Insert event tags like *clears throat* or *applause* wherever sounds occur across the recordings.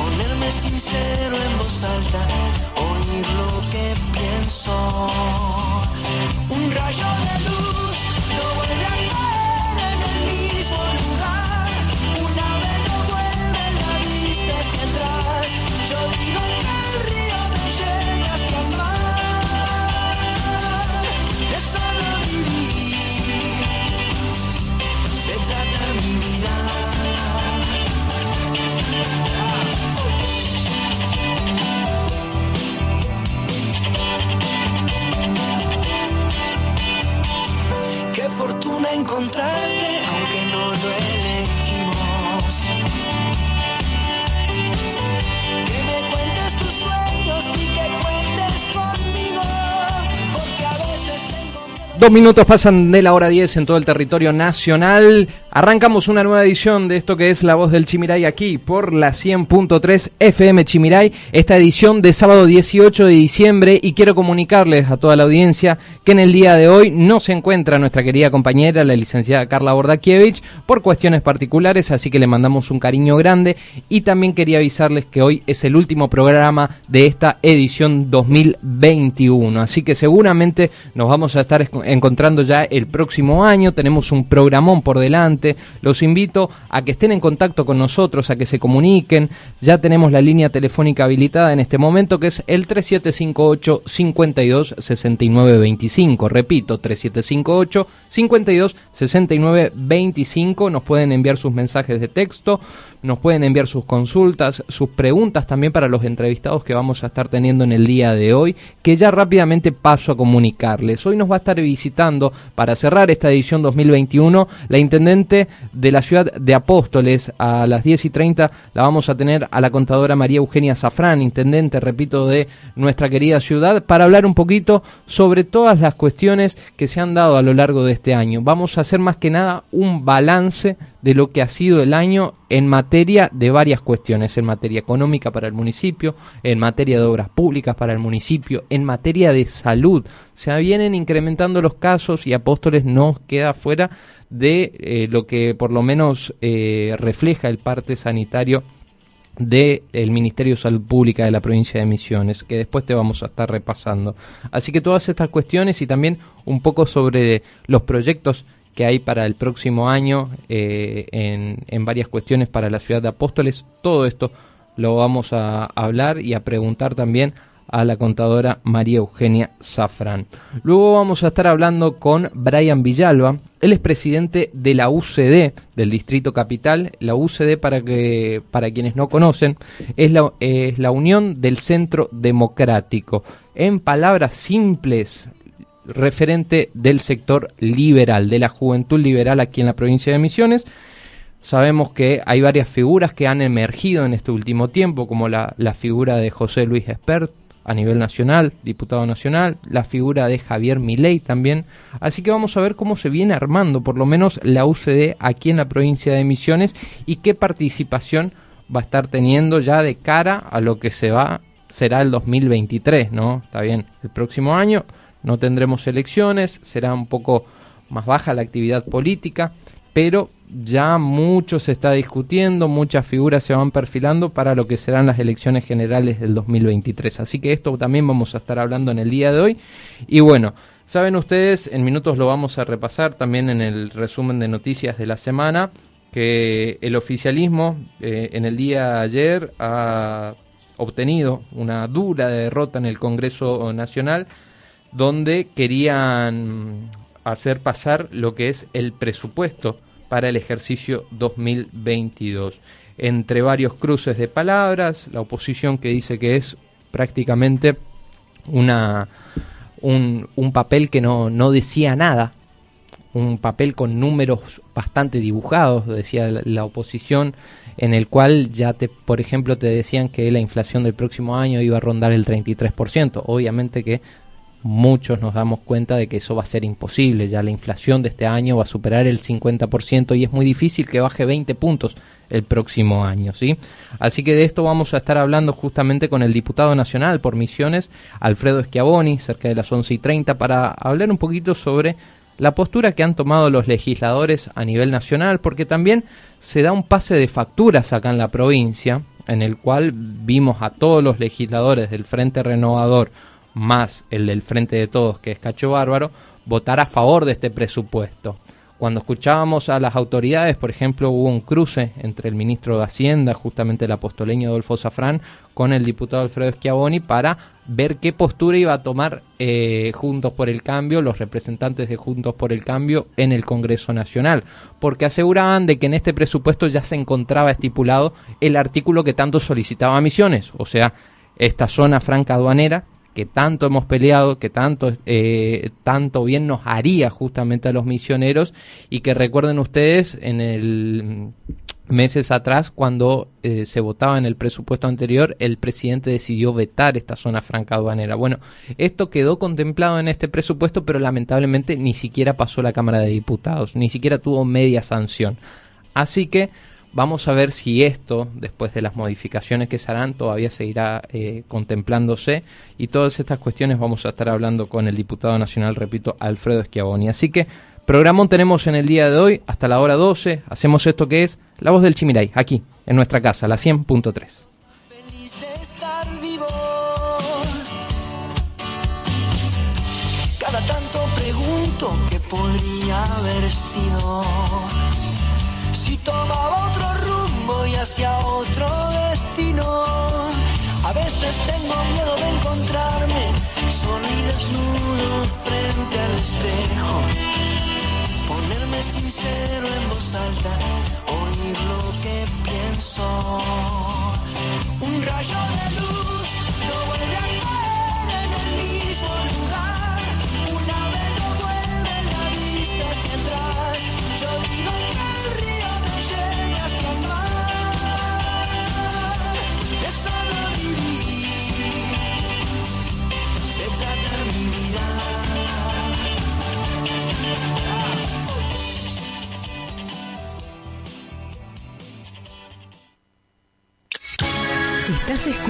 ponerme sincero en voz alta, oír lo que pienso. Un rayo de luz no vuelve fortuna encontrarte, aunque no lo elegimos. Que me cuentes tus sueños y que cuentes conmigo, porque a veces tengo Dos minutos pasan de la hora 10 en todo el territorio nacional. Arrancamos una nueva edición de esto que es La Voz del Chimiray aquí por la 100.3 FM Chimiray, esta edición de sábado 18 de diciembre y quiero comunicarles a toda la audiencia que en el día de hoy no se encuentra nuestra querida compañera, la licenciada Carla Bordakiewicz, por cuestiones particulares, así que le mandamos un cariño grande. Y también quería avisarles que hoy es el último programa de esta edición 2021, así que seguramente nos vamos a estar encontrando ya el próximo año, tenemos un programón por delante, los invito a que estén en contacto con nosotros, a que se comuniquen. Ya tenemos la línea telefónica habilitada en este momento que es el 3758 52 69 25. Repito, 3758 52 69 25. Nos pueden enviar sus mensajes de texto, nos pueden enviar sus consultas, sus preguntas también para los entrevistados que vamos a estar teniendo en el día de hoy, que ya rápidamente paso a comunicarles. Hoy nos va a estar visitando para cerrar esta edición 2021 la intendente de la ciudad de Apóstoles. A las 10 y 30 la vamos a tener a la contadora María Eugenia Zafrán, intendente, repito, de nuestra querida ciudad, para hablar un poquito sobre todas las cuestiones que se han dado a lo largo de este año. Vamos a hacer más que nada un balance de lo que ha sido el año en materia de varias cuestiones, en materia económica para el municipio, en materia de obras públicas para el municipio, en materia de salud. Se vienen incrementando los casos y Apóstoles no queda fuera de eh, lo que por lo menos eh, refleja el parte sanitario del Ministerio de Salud Pública de la provincia de Misiones, que después te vamos a estar repasando. Así que todas estas cuestiones y también un poco sobre los proyectos que hay para el próximo año eh, en, en, varias cuestiones para la ciudad de Apóstoles. Todo esto lo vamos a hablar y a preguntar también a la contadora María Eugenia Zafran. Luego vamos a estar hablando con Brian Villalba. Él es presidente de la UCD del Distrito Capital. La UCD, para, que, para quienes no conocen, es la, es la Unión del Centro Democrático. En palabras simples, referente del sector liberal, de la juventud liberal aquí en la provincia de Misiones. Sabemos que hay varias figuras que han emergido en este último tiempo, como la, la figura de José Luis Espert a nivel nacional, diputado nacional, la figura de Javier Milei también. Así que vamos a ver cómo se viene armando por lo menos la UCD aquí en la provincia de Misiones y qué participación va a estar teniendo ya de cara a lo que se va será el 2023, ¿no? Está bien, el próximo año no tendremos elecciones, será un poco más baja la actividad política, pero ya mucho se está discutiendo, muchas figuras se van perfilando para lo que serán las elecciones generales del 2023. Así que esto también vamos a estar hablando en el día de hoy. Y bueno, saben ustedes, en minutos lo vamos a repasar también en el resumen de noticias de la semana, que el oficialismo eh, en el día de ayer ha obtenido una dura derrota en el Congreso Nacional donde querían hacer pasar lo que es el presupuesto para el ejercicio 2022. Entre varios cruces de palabras, la oposición que dice que es prácticamente una, un, papel que no, no decía nada, un papel con números bastante dibujados, decía la, oposición, en el cual ya, te, por ejemplo, te decían que la inflación del próximo año iba a rondar el 33%. Obviamente que muchos nos damos cuenta de que eso va a ser imposible, ya la inflación de este año va a superar el 50% y es muy difícil que baje 20 puntos el próximo año, ¿sí? Así que de esto vamos a estar hablando justamente con el diputado nacional por Misiones, Alfredo Schiavoni, cerca de las 11 y 30, para hablar un poquito sobre la postura que han tomado los legisladores a nivel nacional, porque también se da un pase de facturas acá en la provincia, en el cual vimos a todos los legisladores del Frente Renovador, más el del Frente de Todos, que es Cacho Bárbaro, votar a favor de este presupuesto. Cuando escuchábamos a las autoridades, por ejemplo, hubo un cruce entre el ministro de Hacienda, justamente el apostoleño Adolfo Zafrán, con el diputado Alfredo Schiavoni para ver qué postura iba a tomar eh, Juntos por el Cambio, los representantes de Juntos por el Cambio en el Congreso Nacional, porque aseguraban de que en este presupuesto ya se encontraba estipulado el artículo que tanto solicitaba Misiones, o sea, esta zona franca aduanera que tanto hemos peleado, que tanto, eh, tanto bien nos haría justamente a los misioneros y que recuerden ustedes en el meses atrás cuando eh, se votaba en el presupuesto anterior el presidente decidió vetar esta zona franca aduanera. Bueno esto quedó contemplado en este presupuesto pero lamentablemente ni siquiera pasó la cámara de diputados ni siquiera tuvo media sanción. Así que Vamos a ver si esto, después de las modificaciones que se harán, todavía seguirá eh, contemplándose y todas estas cuestiones vamos a estar hablando con el diputado nacional, repito, Alfredo Schiavoni. Así que programón tenemos en el día de hoy hasta la hora 12. Hacemos esto que es La Voz del Chimiray, aquí, en nuestra casa, la 100.3. Cada tanto pregunto podría haber sido hacia otro destino. A veces tengo miedo de encontrarme solo y desnudo frente al espejo. Ponerme sincero en voz alta, oír lo que pienso. Un rayo de luz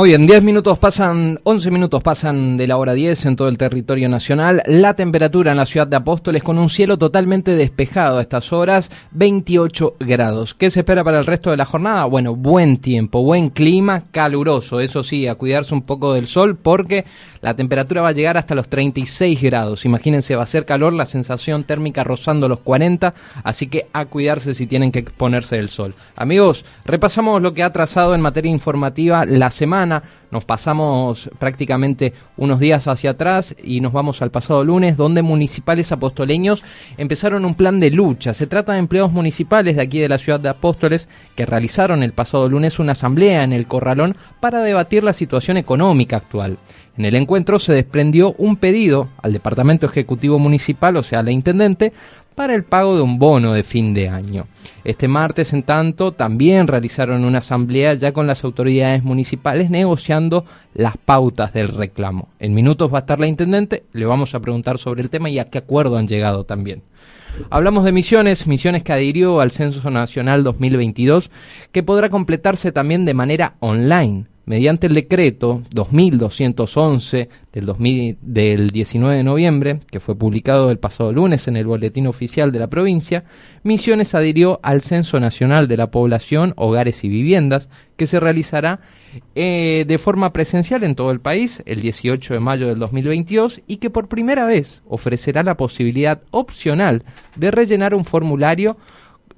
Muy bien, 10 minutos pasan, 11 minutos pasan de la hora 10 en todo el territorio nacional. La temperatura en la ciudad de Apóstoles con un cielo totalmente despejado a estas horas, 28 grados. ¿Qué se espera para el resto de la jornada? Bueno, buen tiempo, buen clima, caluroso. Eso sí, a cuidarse un poco del sol porque la temperatura va a llegar hasta los 36 grados. Imagínense, va a ser calor, la sensación térmica rozando los 40, así que a cuidarse si tienen que exponerse del sol. Amigos, repasamos lo que ha trazado en materia informativa la semana nos pasamos prácticamente unos días hacia atrás y nos vamos al pasado lunes, donde municipales apostoleños empezaron un plan de lucha. Se trata de empleados municipales de aquí de la ciudad de Apóstoles que realizaron el pasado lunes una asamblea en el Corralón para debatir la situación económica actual. En el encuentro se desprendió un pedido al Departamento Ejecutivo Municipal, o sea, la Intendente, para el pago de un bono de fin de año. Este martes, en tanto, también realizaron una asamblea ya con las autoridades municipales negociando las pautas del reclamo. En minutos va a estar la intendente, le vamos a preguntar sobre el tema y a qué acuerdo han llegado también. Hablamos de Misiones, Misiones que adhirió al Censo Nacional 2022, que podrá completarse también de manera online mediante el decreto 2211 del, del 19 de noviembre, que fue publicado el pasado lunes en el Boletín Oficial de la provincia, Misiones adhirió al Censo Nacional de la Población, Hogares y Viviendas, que se realizará eh, de forma presencial en todo el país el 18 de mayo del 2022 y que por primera vez ofrecerá la posibilidad opcional de rellenar un formulario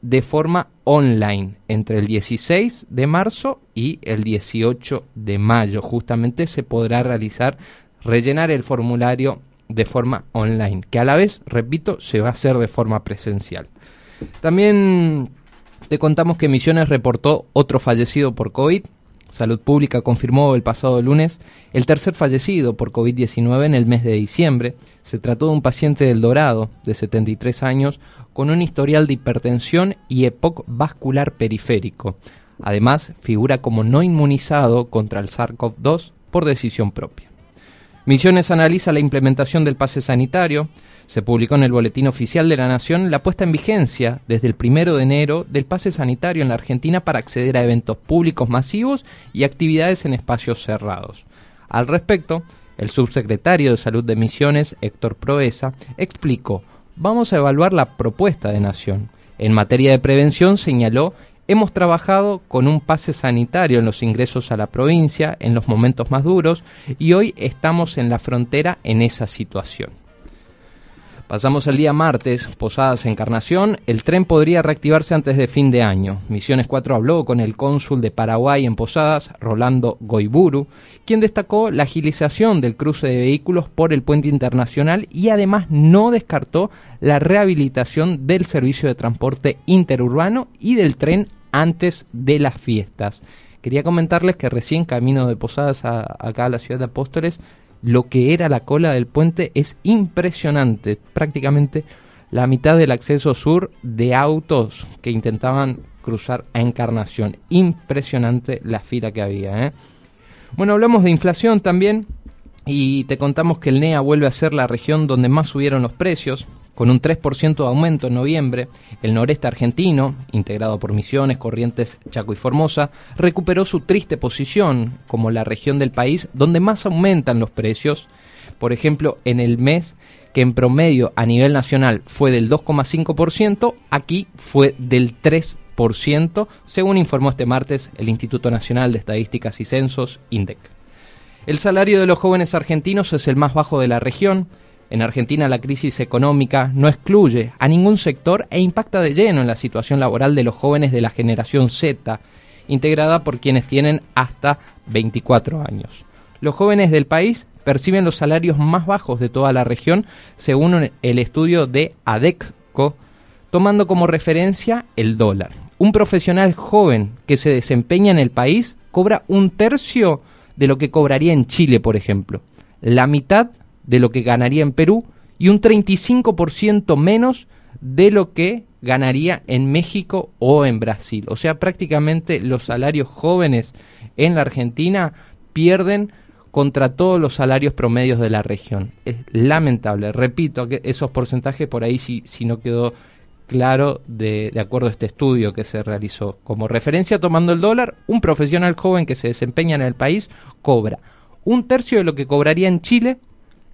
de forma online entre el 16 de marzo y el 18 de mayo. Justamente se podrá realizar, rellenar el formulario de forma online, que a la vez, repito, se va a hacer de forma presencial. También te contamos que Misiones reportó otro fallecido por COVID, Salud Pública confirmó el pasado lunes el tercer fallecido por COVID-19 en el mes de diciembre. Se trató de un paciente del Dorado, de 73 años, con un historial de hipertensión y EPOC vascular periférico. Además, figura como no inmunizado contra el SARS-CoV-2 por decisión propia. Misiones analiza la implementación del pase sanitario, se publicó en el Boletín Oficial de la Nación la puesta en vigencia desde el primero de enero del pase sanitario en la Argentina para acceder a eventos públicos masivos y actividades en espacios cerrados. Al respecto, el subsecretario de Salud de Misiones, Héctor Proeza, explicó, vamos a evaluar la propuesta de Nación. En materia de prevención señaló Hemos trabajado con un pase sanitario en los ingresos a la provincia en los momentos más duros y hoy estamos en la frontera en esa situación. Pasamos el día martes, Posadas Encarnación. El tren podría reactivarse antes de fin de año. Misiones 4 habló con el cónsul de Paraguay en Posadas, Rolando Goiburu, quien destacó la agilización del cruce de vehículos por el puente internacional y además no descartó la rehabilitación del servicio de transporte interurbano y del tren antes de las fiestas. Quería comentarles que recién camino de Posadas acá a la ciudad de Apóstoles lo que era la cola del puente es impresionante. Prácticamente la mitad del acceso sur de autos que intentaban cruzar a Encarnación. Impresionante la fila que había. ¿eh? Bueno, hablamos de inflación también y te contamos que el NEA vuelve a ser la región donde más subieron los precios con un 3% de aumento en noviembre, el noreste argentino, integrado por Misiones, Corrientes, Chaco y Formosa, recuperó su triste posición como la región del país donde más aumentan los precios. Por ejemplo, en el mes que en promedio a nivel nacional fue del 2,5%, aquí fue del 3%, según informó este martes el Instituto Nacional de Estadísticas y Censos, INDEC. El salario de los jóvenes argentinos es el más bajo de la región, en Argentina la crisis económica no excluye a ningún sector e impacta de lleno en la situación laboral de los jóvenes de la generación Z, integrada por quienes tienen hasta 24 años. Los jóvenes del país perciben los salarios más bajos de toda la región, según el estudio de ADECCO, tomando como referencia el dólar. Un profesional joven que se desempeña en el país cobra un tercio de lo que cobraría en Chile, por ejemplo. La mitad de lo que ganaría en Perú y un 35% menos de lo que ganaría en México o en Brasil. O sea, prácticamente los salarios jóvenes en la Argentina pierden contra todos los salarios promedios de la región. Es lamentable. Repito que esos porcentajes por ahí si, si no quedó claro de, de, acuerdo a este estudio que se realizó. Como referencia, tomando el dólar, un profesional joven que se desempeña en el país cobra un tercio de lo que cobraría en Chile,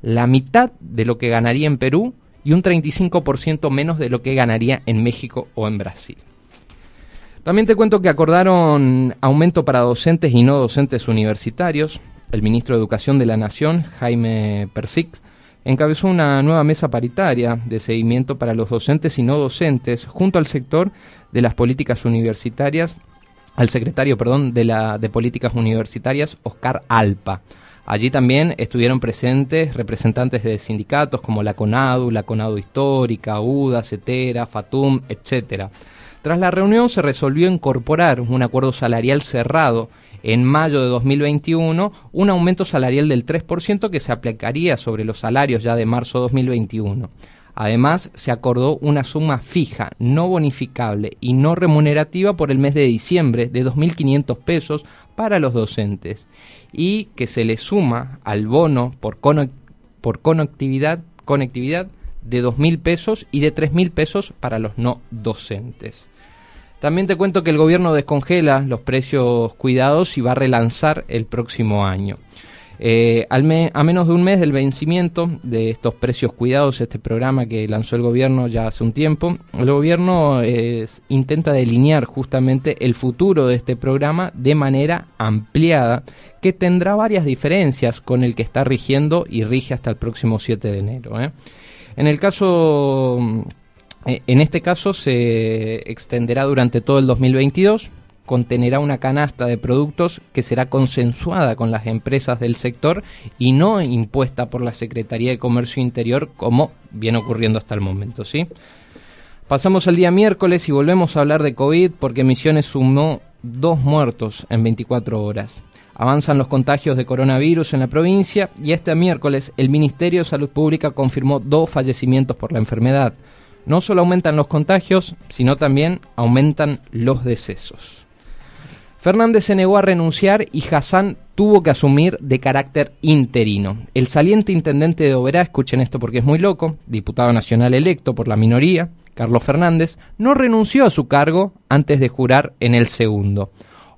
la mitad de lo que ganaría en Perú y un 35% menos de lo que ganaría en México o en Brasil. También te cuento que acordaron aumento para docentes y no docentes universitarios. El ministro de Educación de la Nación, Jaime Persix, encabezó una nueva mesa paritaria de seguimiento para los docentes y no docentes junto al sector de las políticas universitarias, al secretario, perdón, de la de políticas universitarias, Oscar Alpa. Allí también estuvieron presentes representantes de sindicatos como la CONADU, la CONADU Histórica, UDA, CETERA, FATUM, etc. Tras la reunión se resolvió incorporar un acuerdo salarial cerrado en mayo de 2021 un aumento salarial del 3% que se aplicaría sobre los salarios ya de marzo de 2021. Además, se acordó una suma fija, no bonificable y no remunerativa por el mes de diciembre de 2.500 pesos para los docentes y que se le suma al bono por, por conectividad, conectividad de 2.000 pesos y de 3.000 pesos para los no docentes. También te cuento que el gobierno descongela los precios cuidados y va a relanzar el próximo año. Eh, a menos de un mes del vencimiento de estos precios cuidados, este programa que lanzó el gobierno ya hace un tiempo, el gobierno intenta delinear justamente el futuro de este programa de manera ampliada, que tendrá varias diferencias con el que está rigiendo y rige hasta el próximo 7 de enero. ¿eh? En el caso, eh, en este caso se extenderá durante todo el 2022 contenerá una canasta de productos que será consensuada con las empresas del sector y no impuesta por la Secretaría de Comercio Interior como viene ocurriendo hasta el momento, ¿sí? Pasamos al día miércoles y volvemos a hablar de COVID porque Misiones sumó dos muertos en 24 horas. Avanzan los contagios de coronavirus en la provincia y este miércoles el Ministerio de Salud Pública confirmó dos fallecimientos por la enfermedad. No solo aumentan los contagios, sino también aumentan los decesos. Fernández se negó a renunciar y Hassan tuvo que asumir de carácter interino. El saliente intendente de Oberá, escuchen esto porque es muy loco, diputado nacional electo por la minoría, Carlos Fernández, no renunció a su cargo antes de jurar en el segundo.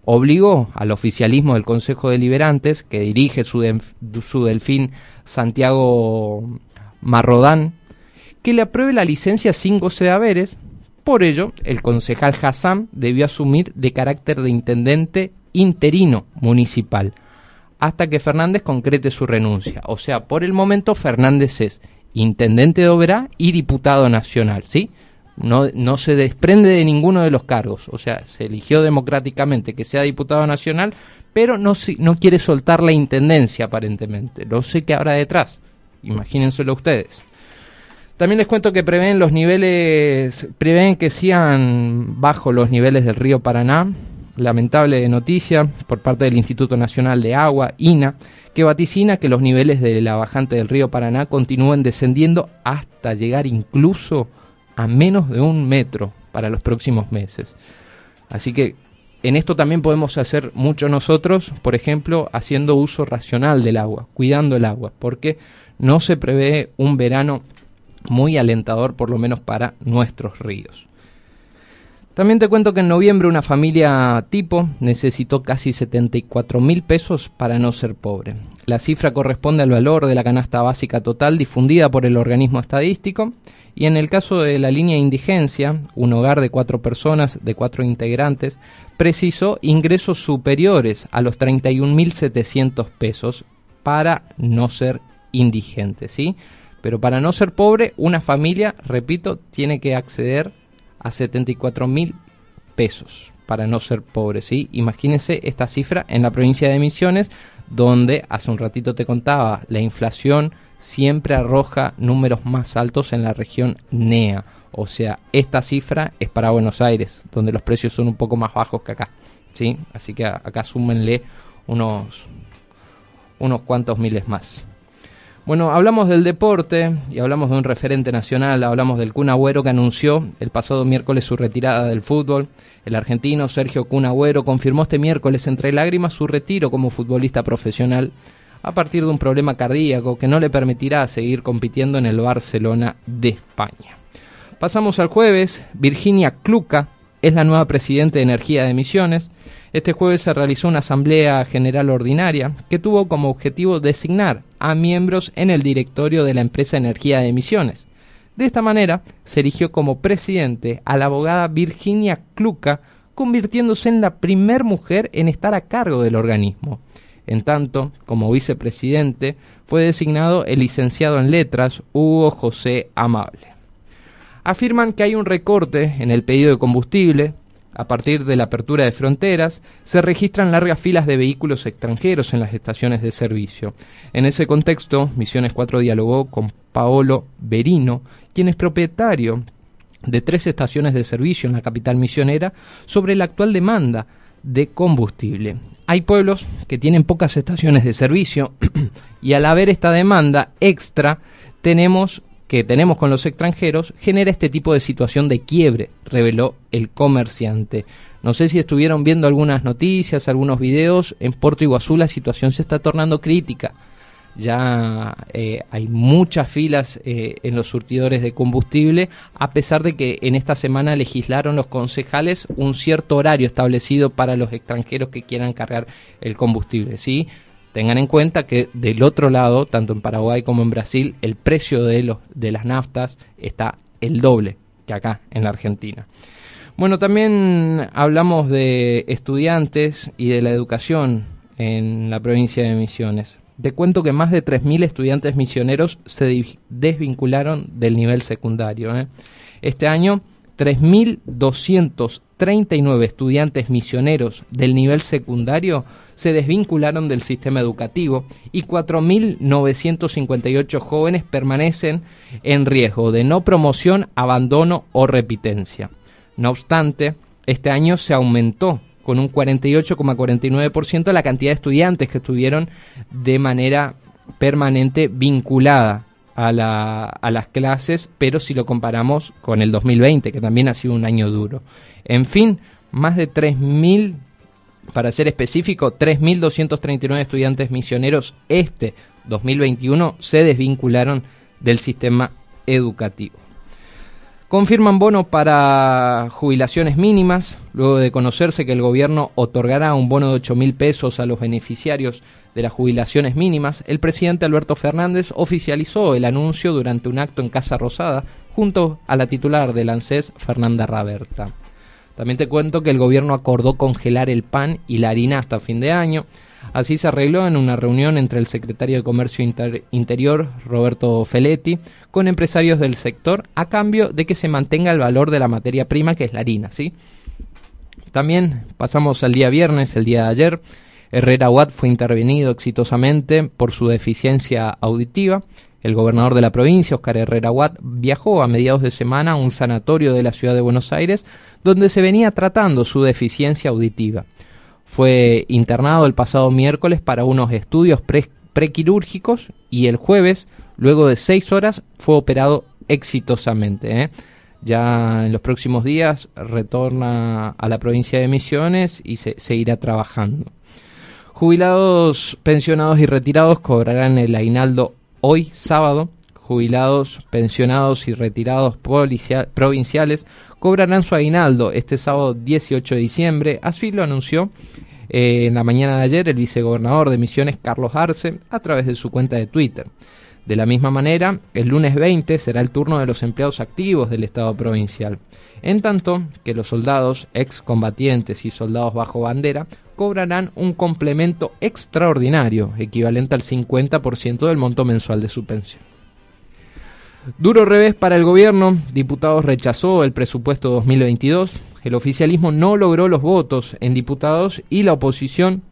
Obligó al oficialismo del Consejo Deliberantes, que dirige su, su delfín Santiago Marrodán, que le apruebe la licencia sin goce de haberes, por ello, el concejal Hassan debió asumir de carácter de intendente interino municipal hasta que Fernández concrete su renuncia. O sea, por el momento Fernández es intendente de Oberá y diputado nacional, ¿sí? No, no se desprende de ninguno de los cargos, o sea, se eligió democráticamente que sea diputado nacional, pero no, no quiere soltar la intendencia aparentemente. No sé qué habrá detrás, imagínenselo ustedes. También les cuento que prevén los niveles, prevén que sigan bajo los niveles del río Paraná. Lamentable noticia por parte del Instituto Nacional de Agua, INA, que vaticina que los niveles de la bajante del río Paraná continúen descendiendo hasta llegar incluso a menos de un metro para los próximos meses. Así que en esto también podemos hacer mucho nosotros, por ejemplo, haciendo uso racional del agua, cuidando el agua, porque no se prevé un verano muy alentador por lo menos para nuestros ríos. También te cuento que en noviembre una familia tipo necesitó casi 74 mil pesos para no ser pobre. La cifra corresponde al valor de la canasta básica total difundida por el organismo estadístico y en el caso de la línea de indigencia, un hogar de cuatro personas, de cuatro integrantes, precisó ingresos superiores a los 31.700 pesos para no ser indigente, ¿sí? Pero para no ser pobre, una familia, repito, tiene que acceder a 74 mil pesos para no ser pobre, ¿sí? Imagínense esta cifra en la provincia de Misiones, donde hace un ratito te contaba, la inflación siempre arroja números más altos en la región NEA. O sea, esta cifra es para Buenos Aires, donde los precios son un poco más bajos que acá, ¿sí? Así que acá súmenle unos, unos cuantos miles más. Bueno, hablamos del deporte y hablamos de un referente nacional, hablamos del Kun Agüero que anunció el pasado miércoles su retirada del fútbol. El argentino Sergio Kun Agüero confirmó este miércoles entre lágrimas su retiro como futbolista profesional a partir de un problema cardíaco que no le permitirá seguir compitiendo en el Barcelona de España. Pasamos al jueves. Virginia Cluca es la nueva presidenta de Energía de Emisiones. Este jueves se realizó una asamblea general ordinaria que tuvo como objetivo designar a miembros en el directorio de la empresa Energía de Emisiones. De esta manera, se eligió como presidente a la abogada Virginia Cluca, convirtiéndose en la primer mujer en estar a cargo del organismo. En tanto, como vicepresidente, fue designado el licenciado en letras Hugo José Amable. Afirman que hay un recorte en el pedido de combustible. A partir de la apertura de fronteras, se registran largas filas de vehículos extranjeros en las estaciones de servicio. En ese contexto, Misiones 4 dialogó con Paolo Berino, quien es propietario de tres estaciones de servicio en la capital misionera, sobre la actual demanda de combustible. Hay pueblos que tienen pocas estaciones de servicio *clears throat* y al haber esta demanda extra tenemos que tenemos con los extranjeros genera este tipo de situación de quiebre, reveló el comerciante. No sé si estuvieron viendo algunas noticias, algunos videos, en Puerto Iguazú la situación se está tornando crítica ya eh, hay muchas filas eh, en los surtidores de combustible, a pesar de que en esta semana legislaron los concejales un cierto horario establecido para los extranjeros que quieran cargar el combustible. ¿sí? Tengan en cuenta que del otro lado, tanto en Paraguay como en Brasil, el precio de, los, de las naftas está el doble que acá en la Argentina. Bueno, también hablamos de estudiantes y de la educación en la provincia de Misiones. Te cuento que más de 3.000 estudiantes misioneros se desvincularon del nivel secundario. ¿eh? Este año, 3.239 estudiantes misioneros del nivel secundario se desvincularon del sistema educativo y 4.958 jóvenes permanecen en riesgo de no promoción, abandono o repitencia. No obstante, este año se aumentó con un 48,49% la cantidad de estudiantes que estuvieron de manera permanente vinculada a, la, a, las clases, pero si lo comparamos con el 2020, que también ha sido un año duro. En fin, más de 3.000, para ser específico, 3.239 estudiantes misioneros este 2021 se desvincularon del sistema educativo. Confirman bono para jubilaciones mínimas, luego de conocerse que el gobierno otorgará un bono de 8 mil pesos a los beneficiarios de las jubilaciones mínimas, el presidente Alberto Fernández oficializó el anuncio durante un acto en Casa Rosada junto a la titular del ANSES, Fernanda Raberta. También te cuento que el gobierno acordó congelar el pan y la harina hasta fin de año. Así se arregló en una reunión entre el secretario de Comercio Interior, Roberto Feletti, con empresarios del sector a cambio de que se mantenga el valor de la materia prima que es la harina, ¿sí? También pasamos al día viernes, el día de ayer. Herrera Watt fue intervenido exitosamente por su deficiencia auditiva. El gobernador de la provincia, Oscar Herrera Watt, viajó a mediados de semana a un sanatorio de la ciudad de Buenos Aires donde se venía tratando su deficiencia auditiva. Fue internado el pasado miércoles para unos estudios prequirúrgicos y el jueves, luego de seis horas, fue operado exitosamente. ¿eh? Ya en los próximos días retorna a la provincia de Misiones y se seguirá trabajando. Jubilados, pensionados y retirados cobrarán el aguinaldo hoy sábado. Jubilados, pensionados y retirados provinciales cobrarán su aguinaldo este sábado 18 de diciembre, así lo anunció eh, en la mañana de ayer el vicegobernador de Misiones Carlos Arce a través de su cuenta de Twitter. De la misma manera, el lunes 20 será el turno de los empleados activos del Estado provincial, en tanto que los soldados, excombatientes y soldados bajo bandera cobrarán un complemento extraordinario, equivalente al 50% del monto mensual de su pensión. Duro revés para el gobierno, diputados rechazó el presupuesto 2022, el oficialismo no logró los votos en diputados y la oposición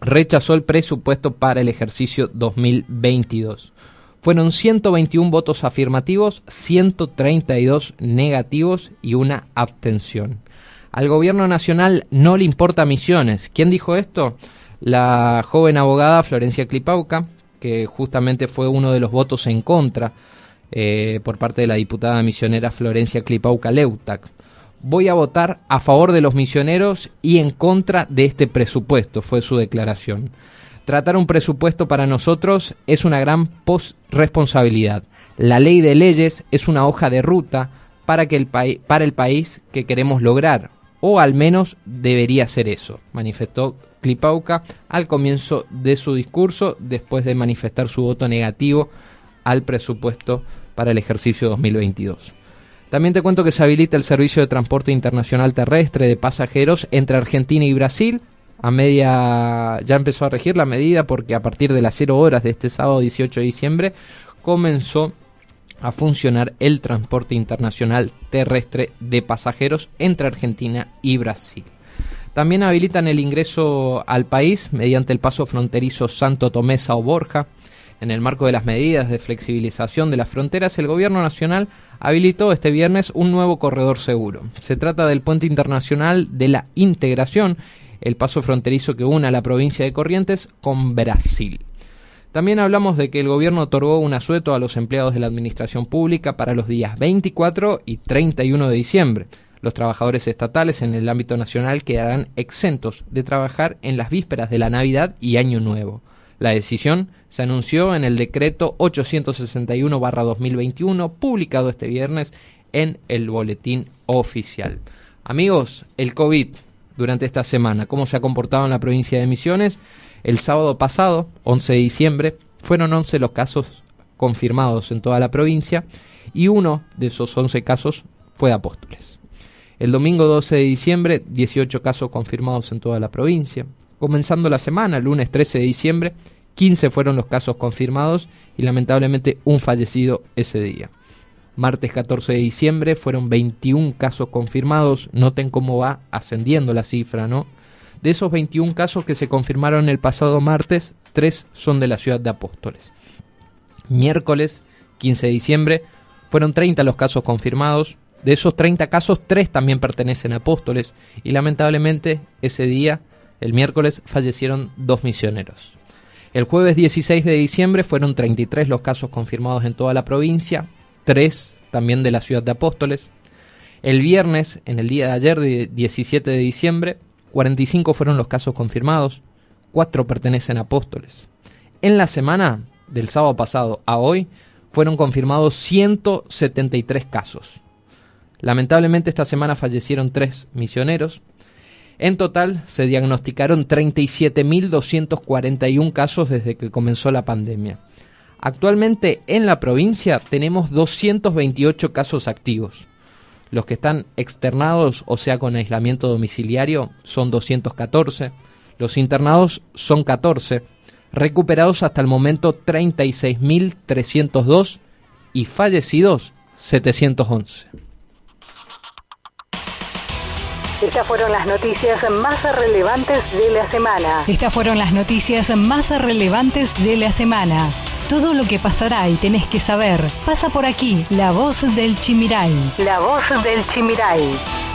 rechazó el presupuesto para el ejercicio 2022. Fueron 121 votos afirmativos, 132 negativos y una abstención. Al gobierno nacional no le importa misiones. ¿Quién dijo esto? La joven abogada Florencia Clipauca, que justamente fue uno de los votos en contra eh, por parte de la diputada misionera Florencia Clipauca Leutac. Voy a votar a favor de los misioneros y en contra de este presupuesto, fue su declaración. Tratar un presupuesto para nosotros es una gran responsabilidad. La ley de leyes es una hoja de ruta para, que el para el país que queremos lograr, o al menos debería ser eso, manifestó Clipauca al comienzo de su discurso después de manifestar su voto negativo al presupuesto para el ejercicio 2022. También te cuento que se habilita el servicio de transporte internacional terrestre de pasajeros entre Argentina y Brasil. A media ya empezó a regir la medida porque a partir de las 0 horas de este sábado 18 de diciembre comenzó a funcionar el transporte internacional terrestre de pasajeros entre Argentina y Brasil. También habilitan el ingreso al país mediante el paso fronterizo Santo Tomé o Borja. En el marco de las medidas de flexibilización de las fronteras, el Gobierno Nacional habilitó este viernes un nuevo corredor seguro. Se trata del puente internacional de la integración, el paso fronterizo que une a la provincia de Corrientes con Brasil. También hablamos de que el gobierno otorgó un asueto a los empleados de la administración pública para los días 24 y 31 de diciembre. Los trabajadores estatales en el ámbito nacional quedarán exentos de trabajar en las vísperas de la Navidad y Año Nuevo. La decisión se anunció en el decreto 861-2021, publicado este viernes en el boletín oficial. Amigos, el COVID durante esta semana, ¿cómo se ha comportado en la provincia de Misiones? El sábado pasado, 11 de diciembre, fueron 11 los casos confirmados en toda la provincia y uno de esos 11 casos fue de Apóstoles. El domingo 12 de diciembre, 18 casos confirmados en toda la provincia. Comenzando la semana, lunes 13 de diciembre, 15 fueron los casos confirmados y lamentablemente un fallecido ese día. Martes 14 de diciembre fueron 21 casos confirmados. Noten cómo va ascendiendo la cifra, ¿no? De esos 21 casos que se confirmaron el pasado martes, 3 son de la ciudad de Apóstoles. Miércoles 15 de diciembre fueron 30 los casos confirmados, de esos 30 casos, 3 también pertenecen a apóstoles y lamentablemente ese día, el miércoles, fallecieron dos misioneros. El jueves 16 de diciembre fueron 33 los casos confirmados en toda la provincia, 3 también de la ciudad de Apóstoles. El viernes, en el día de ayer, de 17 de diciembre, 45 fueron los casos confirmados, 4 pertenecen a Apóstoles. En la semana, del sábado pasado a hoy, fueron confirmados 173 casos. Lamentablemente esta semana fallecieron tres misioneros. En total se diagnosticaron 37.241 casos desde que comenzó la pandemia. Actualmente en la provincia tenemos 228 casos activos. Los que están externados, o sea, con aislamiento domiciliario, son 214. Los internados son 14. Recuperados hasta el momento 36.302 y fallecidos 711. Estas fueron las noticias más relevantes de la semana. Estas fueron las noticias más relevantes de la semana. Todo lo que pasará y tenés que saber pasa por aquí. La voz del Chimiray. La voz del Chimiray.